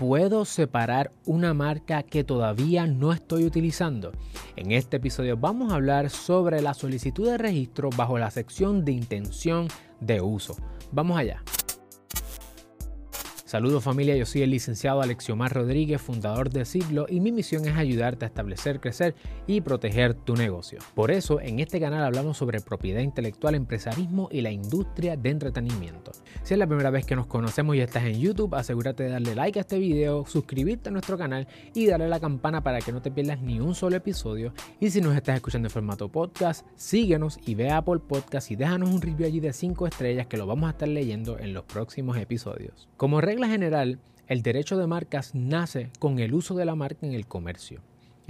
¿Puedo separar una marca que todavía no estoy utilizando? En este episodio vamos a hablar sobre la solicitud de registro bajo la sección de intención de uso. Vamos allá. Saludos familia, yo soy el licenciado Alexiomar Rodríguez, fundador de Siglo y mi misión es ayudarte a establecer, crecer y proteger tu negocio. Por eso en este canal hablamos sobre propiedad intelectual, empresarismo y la industria de entretenimiento. Si es la primera vez que nos conocemos y estás en YouTube, asegúrate de darle like a este video, suscribirte a nuestro canal y darle a la campana para que no te pierdas ni un solo episodio. Y si nos estás escuchando en formato podcast, síguenos y ve a Apple Podcast y déjanos un review allí de 5 estrellas que lo vamos a estar leyendo en los próximos episodios. Como regla general, el derecho de marcas nace con el uso de la marca en el comercio.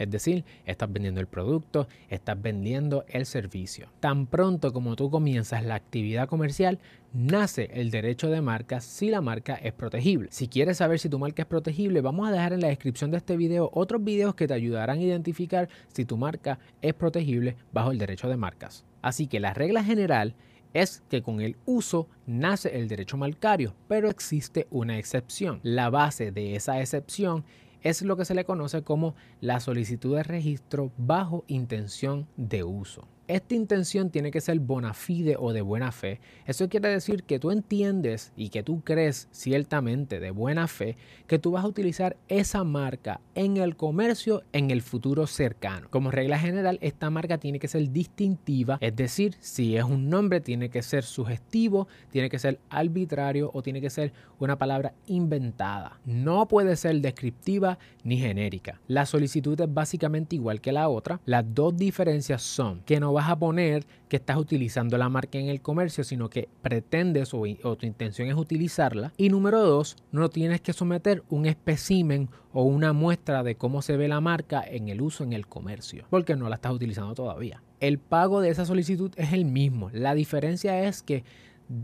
Es decir, estás vendiendo el producto, estás vendiendo el servicio. Tan pronto como tú comienzas la actividad comercial, nace el derecho de marca si la marca es protegible. Si quieres saber si tu marca es protegible, vamos a dejar en la descripción de este video otros videos que te ayudarán a identificar si tu marca es protegible bajo el derecho de marcas. Así que la regla general es que con el uso nace el derecho marcario, pero existe una excepción. La base de esa excepción es lo que se le conoce como la solicitud de registro bajo intención de uso. Esta intención tiene que ser bona fide o de buena fe. Eso quiere decir que tú entiendes y que tú crees ciertamente de buena fe que tú vas a utilizar esa marca en el comercio en el futuro cercano. Como regla general, esta marca tiene que ser distintiva, es decir, si es un nombre tiene que ser sugestivo, tiene que ser arbitrario o tiene que ser una palabra inventada. No puede ser descriptiva ni genérica. La solicitud es básicamente igual que la otra. Las dos diferencias son que no va a poner que estás utilizando la marca en el comercio, sino que pretendes o, o, tu intención es utilizarla. Y número dos, no tienes que someter un espécimen o una muestra de cómo se ve la marca en el uso en el comercio, porque no la estás utilizando todavía. El pago de esa solicitud es el mismo. La diferencia es que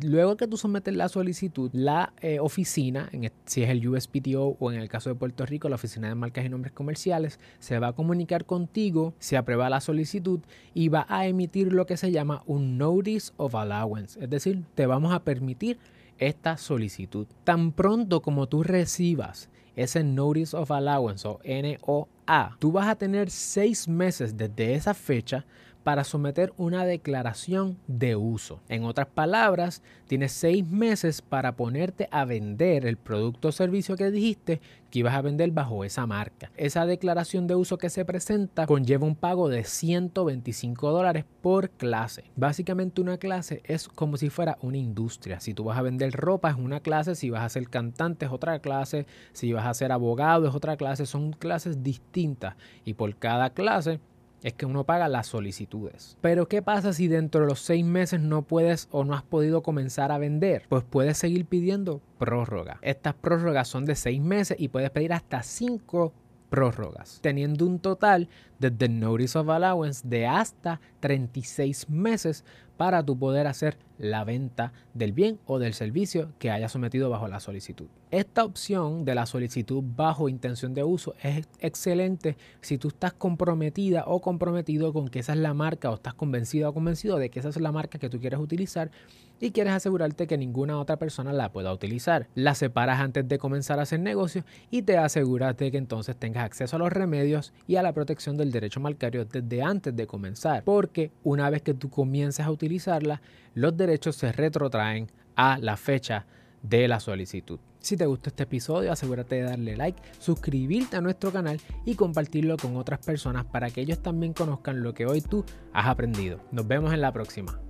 Luego que tú sometes la solicitud, la eh, oficina, en, si es el USPTO o en el caso de Puerto Rico, la Oficina de Marcas y Nombres Comerciales, se va a comunicar contigo, se aprueba la solicitud y va a emitir lo que se llama un Notice of Allowance. Es decir, te vamos a permitir esta solicitud. Tan pronto como tú recibas ese Notice of Allowance o NOA, tú vas a tener seis meses desde esa fecha para someter una declaración de uso. En otras palabras, tienes seis meses para ponerte a vender el producto o servicio que dijiste que ibas a vender bajo esa marca. Esa declaración de uso que se presenta conlleva un pago de 125 dólares por clase. Básicamente una clase es como si fuera una industria. Si tú vas a vender ropa es una clase, si vas a ser cantante es otra clase, si vas a ser abogado es otra clase, son clases distintas y por cada clase es que uno paga las solicitudes. Pero ¿qué pasa si dentro de los seis meses no puedes o no has podido comenzar a vender? Pues puedes seguir pidiendo prórroga. Estas prórrogas son de seis meses y puedes pedir hasta cinco prórrogas, teniendo un total desde Notice of Allowance de hasta 36 meses para tu poder hacer la venta del bien o del servicio que haya sometido bajo la solicitud. Esta opción de la solicitud bajo intención de uso es excelente si tú estás comprometida o comprometido con que esa es la marca o estás convencida o convencido de que esa es la marca que tú quieres utilizar y quieres asegurarte que ninguna otra persona la pueda utilizar. La separas antes de comenzar a hacer negocio y te aseguras de que entonces tengas acceso a los remedios y a la protección del derecho marcario desde antes de comenzar, porque una vez que tú comiences a los derechos se retrotraen a la fecha de la solicitud. Si te gustó este episodio, asegúrate de darle like, suscribirte a nuestro canal y compartirlo con otras personas para que ellos también conozcan lo que hoy tú has aprendido. Nos vemos en la próxima.